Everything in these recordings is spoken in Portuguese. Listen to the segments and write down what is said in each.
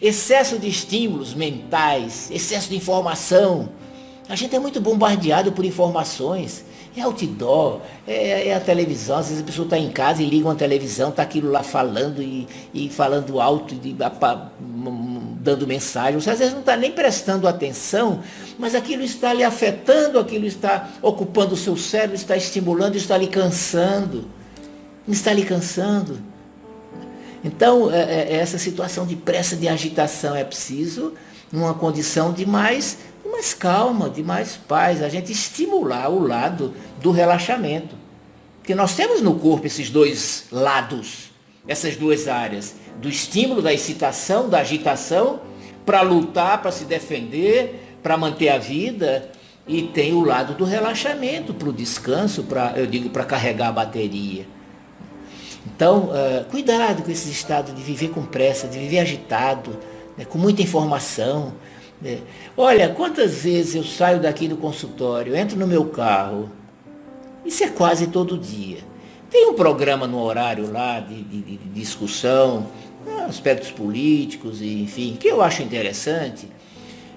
excesso de estímulos mentais, excesso de informação. A gente é muito bombardeado por informações. É outdoor, é, é a televisão. Às vezes a pessoa está em casa e liga uma televisão, está aquilo lá falando e, e falando alto, e, dando mensagem. Você às vezes não está nem prestando atenção, mas aquilo está lhe afetando, aquilo está ocupando o seu cérebro, está estimulando, está lhe cansando. Está lhe cansando. Então, é, é, é essa situação de pressa, de agitação, é preciso uma condição de mais, de mais calma, de mais paz, a gente estimular o lado do relaxamento. Porque nós temos no corpo esses dois lados, essas duas áreas, do estímulo, da excitação, da agitação, para lutar, para se defender, para manter a vida, e tem o lado do relaxamento, para o descanso, para, eu digo, para carregar a bateria. Então, uh, cuidado com esse estado de viver com pressa, de viver agitado, né, com muita informação. Né. Olha, quantas vezes eu saio daqui do consultório, entro no meu carro, isso é quase todo dia. Tem um programa no horário lá de, de, de discussão, né, aspectos políticos, enfim, que eu acho interessante.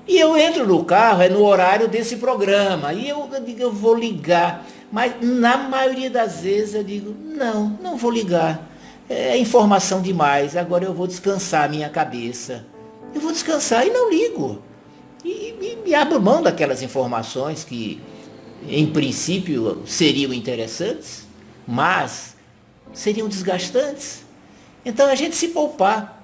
E eu entro no carro, é no horário desse programa, e eu, eu, eu vou ligar. Mas na maioria das vezes eu digo, não, não vou ligar. É informação demais, agora eu vou descansar a minha cabeça. Eu vou descansar e não ligo. E, e, e abro mão daquelas informações que, em princípio, seriam interessantes, mas seriam desgastantes. Então a gente se poupar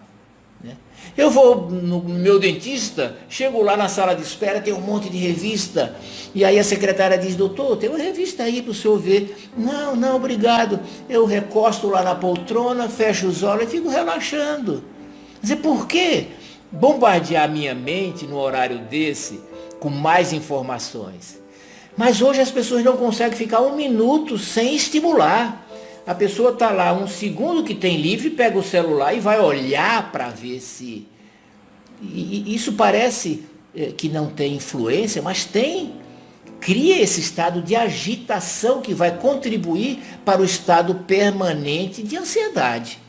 eu vou no meu dentista, chego lá na sala de espera, tem um monte de revista. E aí a secretária diz, doutor, tem uma revista aí para o senhor ver. Não, não, obrigado. Eu recosto lá na poltrona, fecho os olhos e fico relaxando. Dizer, por quê? Bombardear minha mente no horário desse com mais informações. Mas hoje as pessoas não conseguem ficar um minuto sem estimular. A pessoa está lá um segundo que tem livre, pega o celular e vai olhar para ver se. E, isso parece é, que não tem influência, mas tem. Cria esse estado de agitação que vai contribuir para o estado permanente de ansiedade.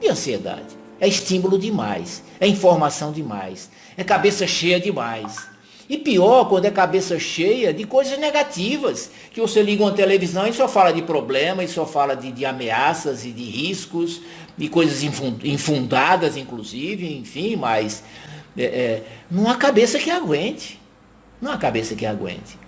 De ansiedade. É estímulo demais, é informação demais, é cabeça cheia demais. E pior quando é cabeça cheia de coisas negativas, que você liga uma televisão e só fala de problemas, e só fala de, de ameaças e de riscos, de coisas infundadas, inclusive, enfim, mas é, é, não há cabeça que aguente. Não há cabeça que aguente.